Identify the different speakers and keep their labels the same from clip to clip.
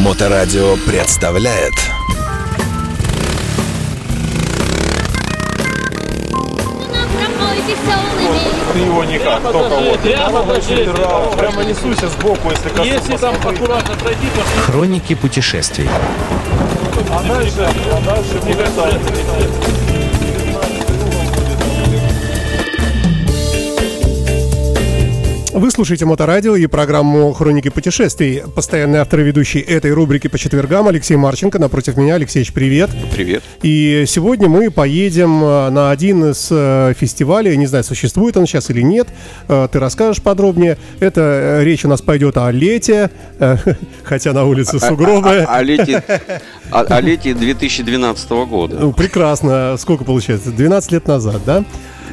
Speaker 1: Моторадио представляет
Speaker 2: Ты его никак, только вот.
Speaker 3: Прямо.
Speaker 2: Прямо несуйся сбоку, если коснусь.
Speaker 3: Если там аккуратно пройти, то
Speaker 4: Хроники путешествий.
Speaker 2: А дальше, а дальше будет
Speaker 5: Вы слушаете Моторадио и программу «Хроники путешествий». Постоянный автор и ведущий этой рубрики по четвергам Алексей Марченко. Напротив меня. Алексеевич, привет.
Speaker 6: Привет.
Speaker 5: И сегодня мы поедем э, на один из э, фестивалей. Не знаю, существует он сейчас или нет. Э, Ты расскажешь подробнее. Это речь у нас пойдет о лете, хотя на улице сугробы.
Speaker 6: А, а лете, а- о лете 2012 года.
Speaker 5: Ну, прекрасно. Сколько получается? 12 лет назад, да?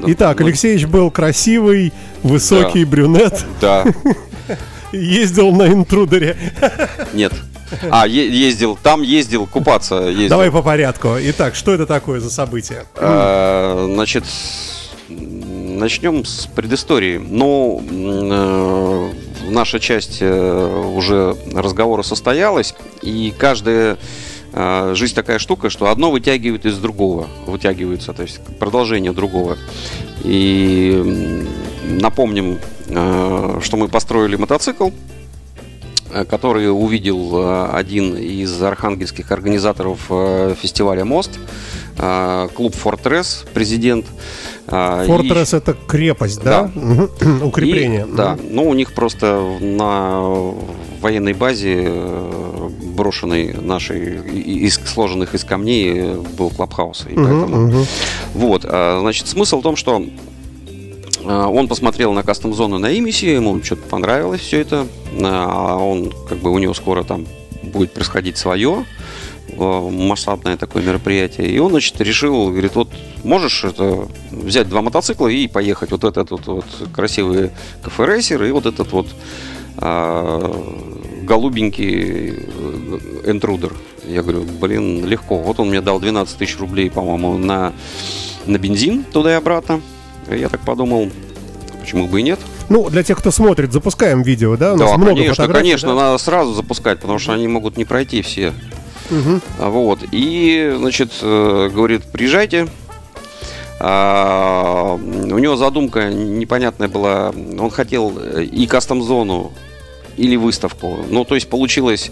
Speaker 5: Итак,
Speaker 6: ну-
Speaker 5: Алексеевич был красивый, высокий
Speaker 6: Да.
Speaker 5: брюнет,
Speaker 6: Да,
Speaker 5: ездил на интрудере.
Speaker 6: нет. А, ездил, там ездил, купаться ездил.
Speaker 5: Давай по порядку. Итак, что это такое за событие?
Speaker 6: А, Значит, начнем с предыстории. Ну, э, наша часть э, уже разговора состоялась, и каждая жизнь такая штука, что одно вытягивает из другого, вытягивается, то есть продолжение другого. И напомним, э, что мы построили мотоцикл, э, который увидел э, один из архангельских организаторов э, фестиваля «Мост», клуб «Фортресс», президент. и-
Speaker 5: Фортресс это крепость, да? Мгм. Укрепление.
Speaker 6: и, да, ну у них просто на военной базе, брошенной нашей, из, сложенных из камней, э, был клабхаус. И поэтому...
Speaker 5: мгм.
Speaker 6: Вот, а, значит, смысл в том, что а, он посмотрел на кастом-зону на Имисе, ему что-то понравилось все это, а он, как бы, у него скоро там будет происходить свое э, масштабное такое мероприятие. И он, значит, решил, говорит, вот можешь это взять два мотоцикла и поехать. Вот этот вот, вот красивый КФ-рейсер и вот этот вот а, голубенький э, энтрудер. Я говорю, блин, легко. Вот он мне дал 12 тысяч рублей, по-моему, на, на бензин туда и обратно. И я так подумал, почему бы и нет.
Speaker 5: Ну, для тех, кто смотрит, запускаем видео, да? У нас
Speaker 6: да,
Speaker 5: много
Speaker 6: конечно, конечно,
Speaker 5: да?
Speaker 6: надо сразу запускать, потому что они могут не пройти все. А, Вот. И, значит, э, говорит, приезжайте. А, у него задумка непонятная была. Он хотел э, и кастом-зону, или выставку. Ну, то есть получилась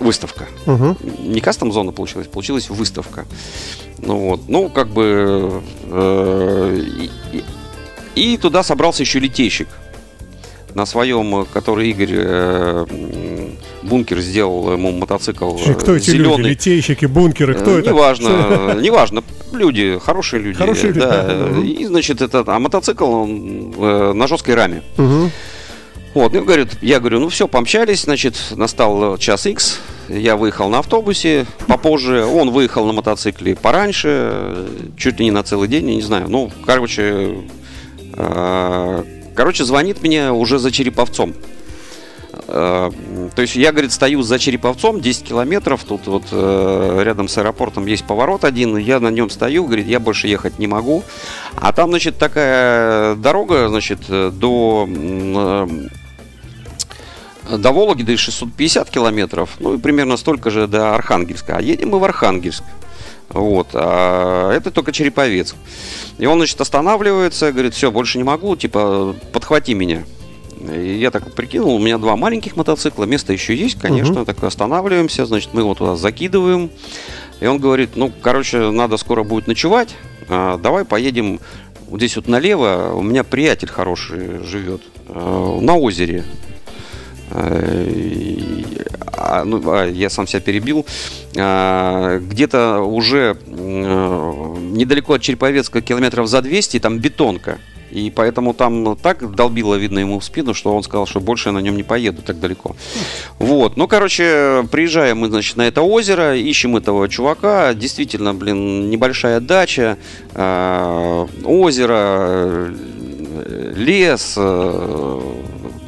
Speaker 6: выставка.
Speaker 5: Мгм.
Speaker 6: Не кастом-зона получилась, получилась выставка. Ну вот. Ну, как бы... э, и, туда собрался еще литейщик. На своем, который Игорь э, Бункер сделал ему мотоцикл
Speaker 5: Слушай, Кто эти люди?
Speaker 6: зеленый.
Speaker 5: Литейщики, бункеры, кто
Speaker 6: Э,
Speaker 5: это?
Speaker 6: Неважно, неважно. Люди, хорошие люди.
Speaker 5: Хорошие люди,
Speaker 6: да. И, значит, это, а мотоцикл он, э, на жесткой раме.
Speaker 5: Мгм.
Speaker 6: Вот, ну, говорит, я говорю, ну все, помчались, значит, настал час X, я выехал на автобусе попозже, он выехал на мотоцикле пораньше, чуть ли не на целый день, я не знаю, ну, короче, э, короче, звонит мне уже за Череповцом. Э, То есть я, говорит, стою за Череповцом 10 километров, тут вот э, рядом с аэропортом есть поворот один, я на нем стою, говорит, я больше ехать не могу. А там, значит, такая дорога, значит, э, до, э, до Вологды до 650 километров, ну и примерно столько же до Архангельска. А едем мы в Архангельск. Вот, а это только Череповец. И он, значит, останавливается, говорит, все, больше не могу, типа, подхвати меня. И я так прикинул, у меня два маленьких мотоцикла, место еще есть, конечно, так останавливаемся, значит, мы его туда закидываем. И он говорит, ну, короче, надо скоро будет ночевать, а, давай поедем вот здесь вот налево, у меня приятель хороший живет э, на озере. Э, а, ну, а, я сам себя перебил. А, Где-то уже э, недалеко от Череповецка, километров за 200, там бетонка. И поэтому там так долбило, видно, ему в спину, что он сказал, что больше я на нем не поеду так далеко. Вот. Ну, короче, приезжаем мы, значит, на это озеро, ищем этого чувака. Действительно, блин, небольшая дача, э, озеро, э, лес. э,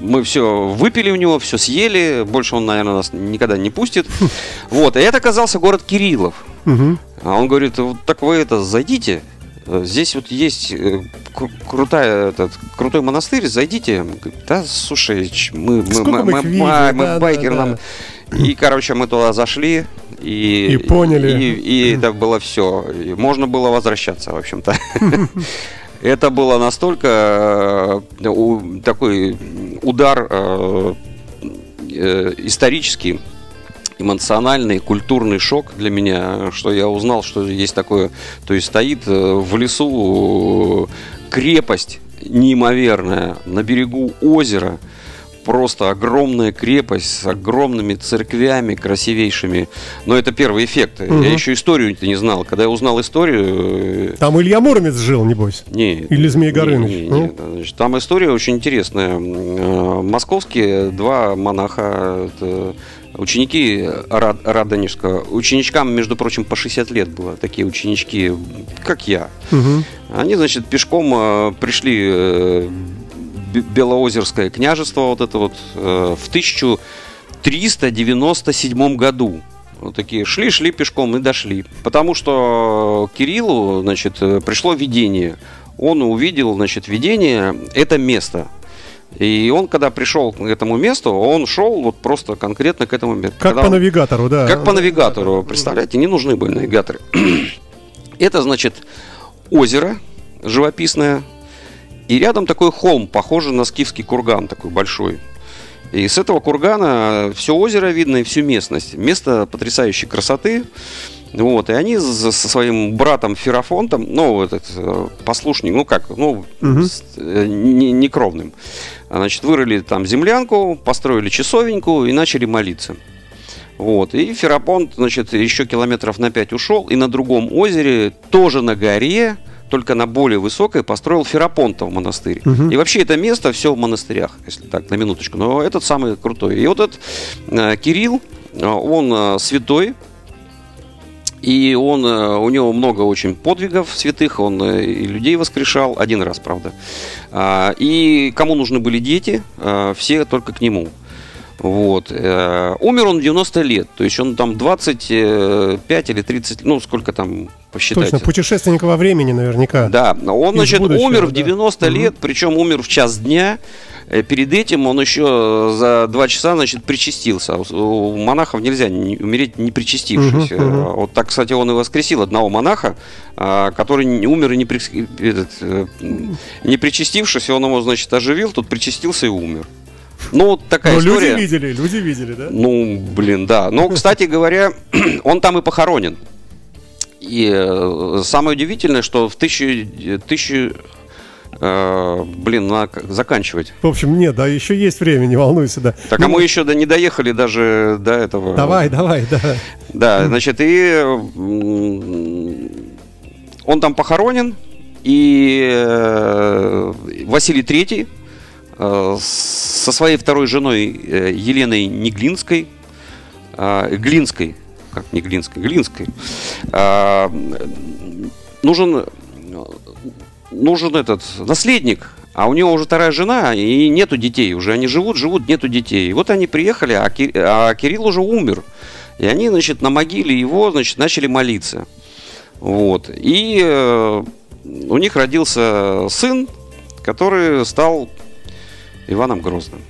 Speaker 6: Мы все выпили у него, все съели. Больше он, наверное, нас никогда не пустит. Вот. И это оказался город Кириллов.
Speaker 5: Мгм.
Speaker 6: А он говорит, вот так вы это зайдите. Здесь вот есть э, кру- крутая, этот, крутой монастырь, зайдите. Да, слушай, мы, мы, мы,
Speaker 5: мы
Speaker 6: мы-
Speaker 5: видели,
Speaker 6: мы- мы
Speaker 5: да, да, да.
Speaker 6: нам И, короче, мы туда зашли. И,
Speaker 5: И поняли.
Speaker 6: И, и это было все. можно было возвращаться, в общем-то. Это было настолько э, такой удар э, э, исторический, эмоциональный, культурный шок для меня, что я узнал, что есть такое, то есть стоит э, в лесу крепость неимоверная на берегу озера, просто огромная крепость с огромными церквями красивейшими. Но это первый эффект.
Speaker 5: Мгм.
Speaker 6: Я еще историю-то не знал. Когда я узнал историю, э,
Speaker 5: Там Илья Муромец жил, небось.
Speaker 6: не,
Speaker 5: Или Змей Горыныч,
Speaker 6: не, не,
Speaker 5: ну?
Speaker 6: не, значит, там история очень интересная. Э, Московские два монаха, это ученики Рад- Радонежского. Ученичкам, между прочим, по 60 лет было. Такие ученички, как я.
Speaker 5: Мгм.
Speaker 6: Они, значит, пешком э, пришли Белоозерское княжество, вот это вот, э, в 1397 году. Вот такие шли, шли пешком и дошли. Потому что Кириллу, значит, э, пришло видение. Он увидел, значит, видение, это место. И он, когда пришел к этому месту, он шел вот просто конкретно к этому месту.
Speaker 5: Как
Speaker 6: Когда
Speaker 5: по
Speaker 6: он-
Speaker 5: навигатору, да.
Speaker 6: как по навигатору, представляете, не нужны были навигаторы. Это, значит, озеро живописное, и рядом такой холм, похожий на скифский курган, такой большой. И с этого кургана все озеро видно и всю местность. Место потрясающей красоты. Вот, и они со своим братом Ферафонтом, ну, этот э, послушник, ну как, ну,
Speaker 5: Мгм.
Speaker 6: с- э, не, некровным, значит, вырыли там землянку, построили часовеньку и начали молиться. Вот. И Ферапонт, значит, еще километров на 5 ушел, и на другом озере, тоже на горе, только на более высокой, построил Ферапонтов монастырь.
Speaker 5: Мгм.
Speaker 6: И вообще это место все в монастырях, если так, на минуточку. Но этот самый крутой. И вот этот э, Кирилл, э, он э, святой, и он, э, у него много очень подвигов святых, он э, и людей воскрешал, один раз, правда. А, И кому нужны были дети, все только к нему. Вот. Э, Умер он в 90 лет, то есть он там 25 или 30, ну сколько там, посчитайте.
Speaker 5: Точно, путешественник во времени наверняка.
Speaker 6: Да, он,
Speaker 5: Из
Speaker 6: значит,
Speaker 5: будущего,
Speaker 6: умер в
Speaker 5: да.
Speaker 6: 90
Speaker 5: Мгм.
Speaker 6: лет, причем умер в час дня. Э, Перед этим он еще за два часа, значит, причастился. У- У монахов нельзя не- умереть не причастившись.
Speaker 5: Мгм.
Speaker 6: Э, Вот так, кстати, он и воскресил одного монаха, а, который умер и не, прис- этот, не причастившись, он его, значит, оживил, тут причастился и умер. Ну, вот такая
Speaker 5: Но
Speaker 6: история.
Speaker 5: люди видели, люди видели, да?
Speaker 6: Ну, блин, да. Но, кстати говоря, он там и похоронен. И э, самое удивительное, что в тысячу... тысячу э, блин, надо к- заканчивать.
Speaker 5: В общем, нет, да, еще есть время, не волнуйся, да.
Speaker 6: Так, а мы еще до, не доехали даже до этого.
Speaker 5: Давай, давай, да.
Speaker 6: Да, значит, и он там похоронен, и э, Василий Третий со своей второй женой э, Еленой Неглинской, э, Глинской, как не Глинской, Глинской, э, нужен, нужен этот наследник, а у него уже вторая жена, и нету детей уже. Они живут, живут, нету детей. И вот они приехали, а, а Кирилл уже умер. И они, значит, на могиле его, значит, начали молиться. Вот. И э, у них родился сын, который стал Иваном Грозным.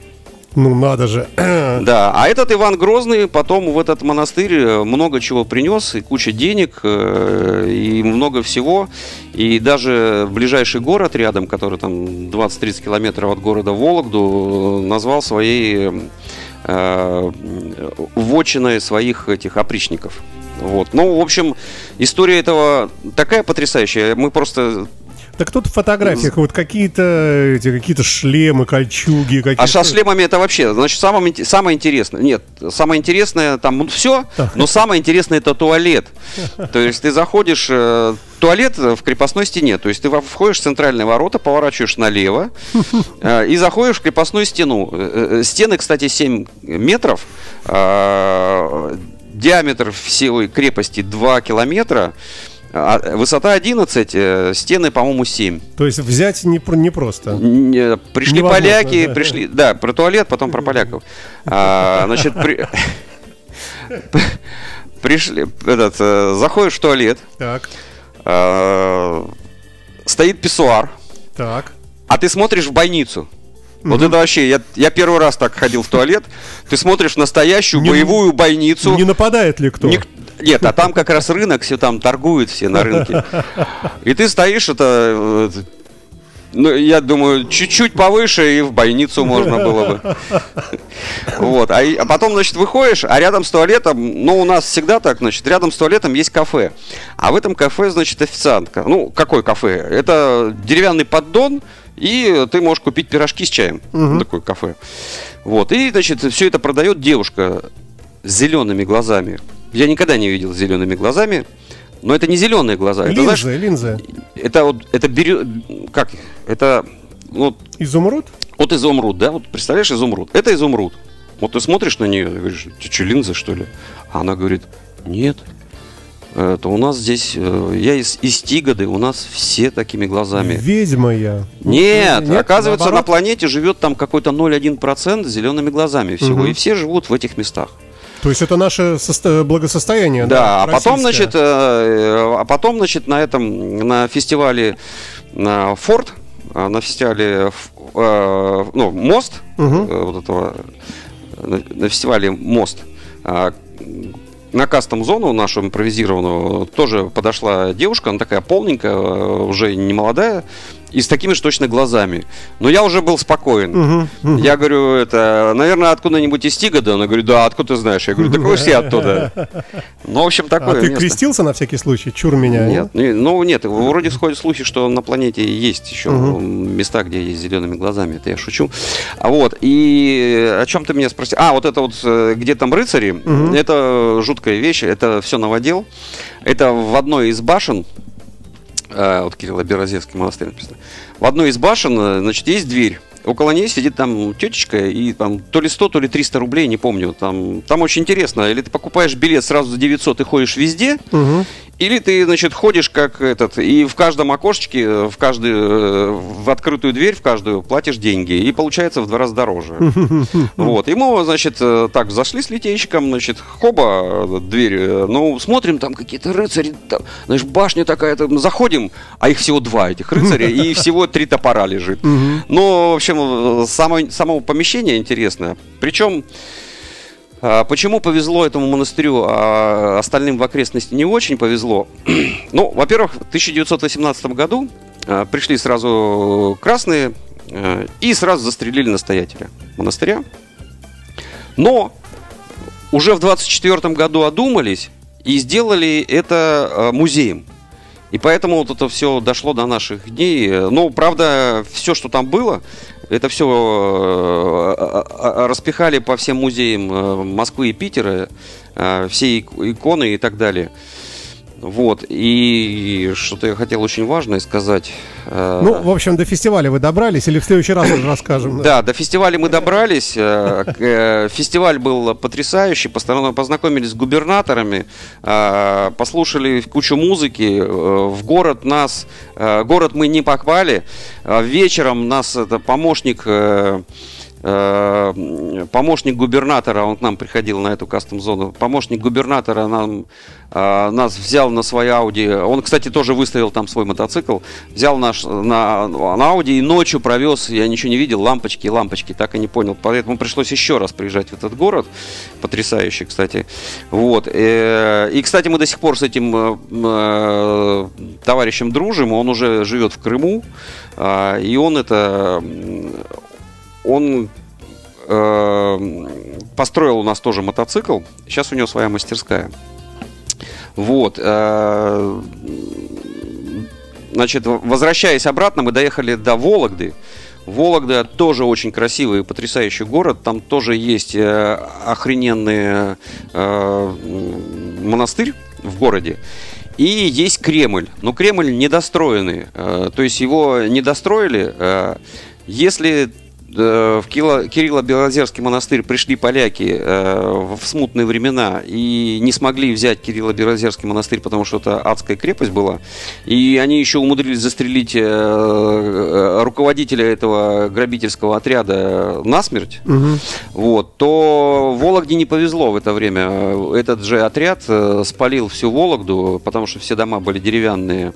Speaker 5: Ну, надо же.
Speaker 6: Да, а этот Иван Грозный потом в этот монастырь э, много чего принес, и куча денег, э, и много всего. И даже ближайший город рядом, который там 20-30 километров от города Вологду, э, назвал своей э, вотчиной своих этих опричников. Вот. Ну, в общем, история этого такая потрясающая. Мы просто
Speaker 5: Так тут в фотографиях вот какие-то эти какие-то шлемы, кольчуги, какие-то...
Speaker 6: А со шлемами это вообще, значит, самое, самое интересное. Нет, самое интересное там все, но самое интересное это туалет. То есть ты заходишь, э, туалет в крепостной стене. То есть ты входишь в центральные ворота, поворачиваешь налево э, и заходишь в крепостную стену. Э, Стены, кстати, 7 метров. Диаметр всей крепости 2 километра. А Высота 11, э, стены, по-моему, 7.
Speaker 5: То есть взять не, не просто.
Speaker 6: Не, Пришли
Speaker 5: Невозможно,
Speaker 6: поляки,
Speaker 5: да.
Speaker 6: пришли, да, про туалет, потом про поляков. А, значит, при- пришли, этот, э, заходишь в туалет,
Speaker 5: Так,
Speaker 6: а, стоит писсуар,
Speaker 5: так.
Speaker 6: а ты смотришь в бойницу. Вот это вообще, я, я первый раз так ходил в туалет. Ты смотришь настоящую
Speaker 5: Не-
Speaker 6: боевую бойницу.
Speaker 5: Не нападает ли кто?
Speaker 6: Ник- Нет, а там как раз рынок, все там торгуют все на рынке. И ты стоишь, это... Ну, я думаю, чуть-чуть повыше и в больницу можно было бы. Вот. А, а потом, значит, выходишь, а рядом с туалетом, ну, у нас всегда так, значит, рядом с туалетом есть кафе. А в этом кафе, значит, официантка. Ну, какой кафе? Это деревянный поддон, и ты можешь купить пирожки с чаем. Такое кафе. Вот. И, значит, все это продает девушка с зелеными глазами. Я никогда не видел с зелеными глазами. Но это не зеленые глаза. Это, знаешь,
Speaker 5: Линзы, линзы.
Speaker 6: это вот, это берет, как, это, ну,
Speaker 5: Изумруд?
Speaker 6: вот изумруд, да, вот представляешь изумруд, это изумруд. Вот ты смотришь на нее и говоришь, ты что, линза, что ли? А она говорит, нет, это у нас здесь, э, я из, из Тигоды, у нас все такими глазами.
Speaker 5: Ведьма я.
Speaker 6: Нет,
Speaker 5: Нет,
Speaker 6: оказывается, на
Speaker 5: наоборот?
Speaker 6: планете живет там какой-то 0,1% с зелеными глазами всего,
Speaker 5: Мгм.
Speaker 6: и все живут в этих местах.
Speaker 5: То есть это наше состо- благосостояние.
Speaker 6: Да, а потом, значит, э, а потом, значит, на этом, на фестивале Форд, а, на фестивале, э, ну, Мост, э, вот этого, э, на, фестивале Мост, а, на кастом зону нашу импровизированную тоже подошла девушка, она такая полненькая, э, уже не молодая, и с такими же точно глазами. Но я уже был спокоен.
Speaker 5: Мгм, мгм.
Speaker 6: Я говорю, это, наверное, откуда-нибудь из Тигода? Она говорит, да, откуда ты знаешь? Я говорю, так вы все оттуда. Ну, в общем,
Speaker 5: А
Speaker 6: такое
Speaker 5: ты
Speaker 6: место.
Speaker 5: крестился на всякий случай? Чур меня.
Speaker 6: Нет, не- ну нет, вроде сходят слухи, что на планете есть еще места, где есть зелеными глазами. Это я шучу. А вот, и о чем ты меня спросил? А, вот это вот, э, где там рыцари, это жуткая вещь, это все новодел. Это в одной из башен, э, вот Кирилл Берозевский монастырь написано, в одной из башен, э, значит, есть дверь. Около ней сидит там тетечка, и там то ли 100, то ли 300 рублей, не помню. Там, там очень интересно. Или ты покупаешь билет сразу за 900 и ходишь везде,
Speaker 5: Мгм.
Speaker 6: Или ты, значит, ходишь как этот, и в каждом окошечке, э, в каждую, э, в открытую дверь, в каждую платишь деньги, и получается в два раза дороже. Вот, мы, значит, э, так зашли с литейщиком, значит, хоба, дверь, ну, смотрим, там какие-то рыцари, там, знаешь, башня такая, там, заходим, а их всего два, этих рыцаря, и всего три топора лежит. Ну, в общем, само, само помещение интересное. Причем, Почему повезло этому монастырю, а остальным в окрестности не очень повезло? Ну, во-первых, в 1918 году а, пришли сразу красные а, и сразу застрелили настоятеля монастыря. Но уже в 24 году одумались и сделали это а, музеем. И поэтому вот это все дошло до наших дней. Ну, правда, все, что там было, это все распихали по всем музеям э, Москвы и Питера, э, все ик- иконы и так далее. Вот. И что-то я хотел очень важное сказать. Э,
Speaker 5: Ну, в общем, до фестиваля вы добрались или в следующий раз уже расскажем?
Speaker 6: да, до фестиваля мы добрались. Э, э, Фестиваль был потрясающий. Познакомились с губернаторами, послушали кучу музыки. В город нас, город мы не попали. Э, Вечером нас это помощник помощник губернатора, он к нам приходил на эту кастом-зону, помощник губернатора нам, э, нас взял на своей Ауди, он, кстати, тоже выставил там свой мотоцикл, взял наш на, на Ауди и ночью провез, я ничего не видел, лампочки, лампочки, так и не понял, поэтому пришлось еще раз приезжать в этот город, потрясающий, кстати, вот, Э, и, кстати, мы до сих пор с этим э, э, товарищем дружим, он уже живет в Крыму, и он это, он э, построил у нас тоже мотоцикл. Сейчас у него своя мастерская. Вот. э, Значит, возвращаясь обратно, мы доехали до Вологды. Вологда тоже очень красивый и потрясающий город. Там тоже есть э, охрененный э, монастырь в городе. И есть Кремль. Но Кремль недостроенный. Э, то есть его не достроили. Э, если в Кило- Кирилло-Белозерский монастырь пришли поляки э, в смутные времена и не смогли взять Кирилло-Белозерский монастырь, потому что это адская крепость была, и они еще умудрились застрелить э, э, руководителя этого грабительского отряда насмерть, вот, то Вологде не повезло в это время. Этот же отряд э, спалил всю Вологду, потому что все дома были деревянные.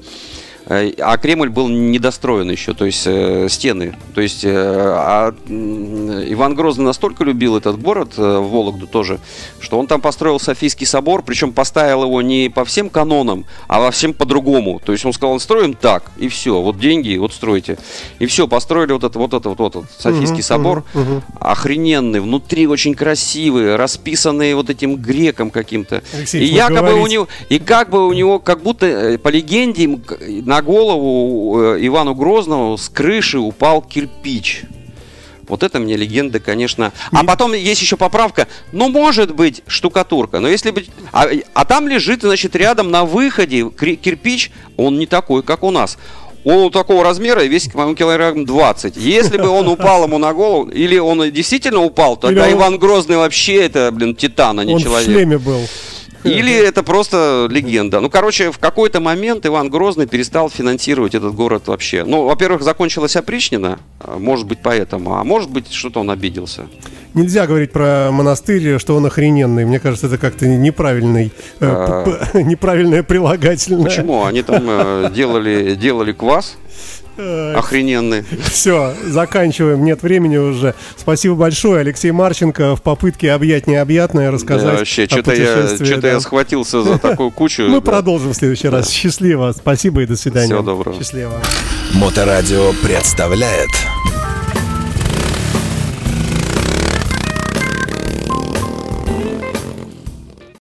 Speaker 6: Э, А Кремль был недостроен еще, то есть э, стены. То есть э, а, Иван Грозный настолько любил этот город, э, Вологду тоже, что он там построил Софийский собор, причем поставил его не по всем канонам, а во всем по-другому. То есть он сказал, строим так, и все, вот деньги, вот стройте. И все, построили вот это, вот это, вот этот Софийский собор. Охрененный, внутри очень красивый, расписанный вот этим греком каким-то.
Speaker 5: Алексей,
Speaker 6: и якобы у
Speaker 5: говорите-
Speaker 6: него, и как бы у него, как будто э, по легенде на голову э, Ивану Грозному с крыши упал кирпич. Вот это мне легенда, конечно. А потом есть еще поправка. Ну, может быть, штукатурка. Но если быть... А, а там лежит, значит, рядом на выходе кирпич. Он не такой, как у нас. Он такого размера и весит, по-моему, килограмм 20. Если бы он упал ему на голову, или он действительно упал, тогда
Speaker 5: Или он-
Speaker 6: Иван Грозный вообще это, блин, титан, а не
Speaker 5: Он
Speaker 6: человек.
Speaker 5: в шлеме был.
Speaker 6: Или это просто легенда. Ну, короче, в какой-то момент Иван Грозный перестал финансировать этот город вообще. Ну, во-первых, закончилась опричнина, а, может быть, поэтому, а может быть, что-то он обиделся.
Speaker 5: Нельзя говорить про монастырь, что он охрененный. Мне кажется, это как-то неправильный, э,
Speaker 6: А.
Speaker 5: неправильное прилагательное.
Speaker 6: Почему? Они там э, делали, делали квас охрененный.
Speaker 5: Все, заканчиваем, нет времени уже. Спасибо большое, Алексей Марченко, в попытке объять необъятное, рассказать
Speaker 6: Да, вообще,
Speaker 5: о
Speaker 6: что-то я, что-то
Speaker 5: да.
Speaker 6: я схватился за такую кучу.
Speaker 5: Мы
Speaker 6: да.
Speaker 5: продолжим в следующий раз. Счастливо, спасибо и до свидания.
Speaker 6: Всего доброго.
Speaker 5: Счастливо.
Speaker 1: Моторадио представляет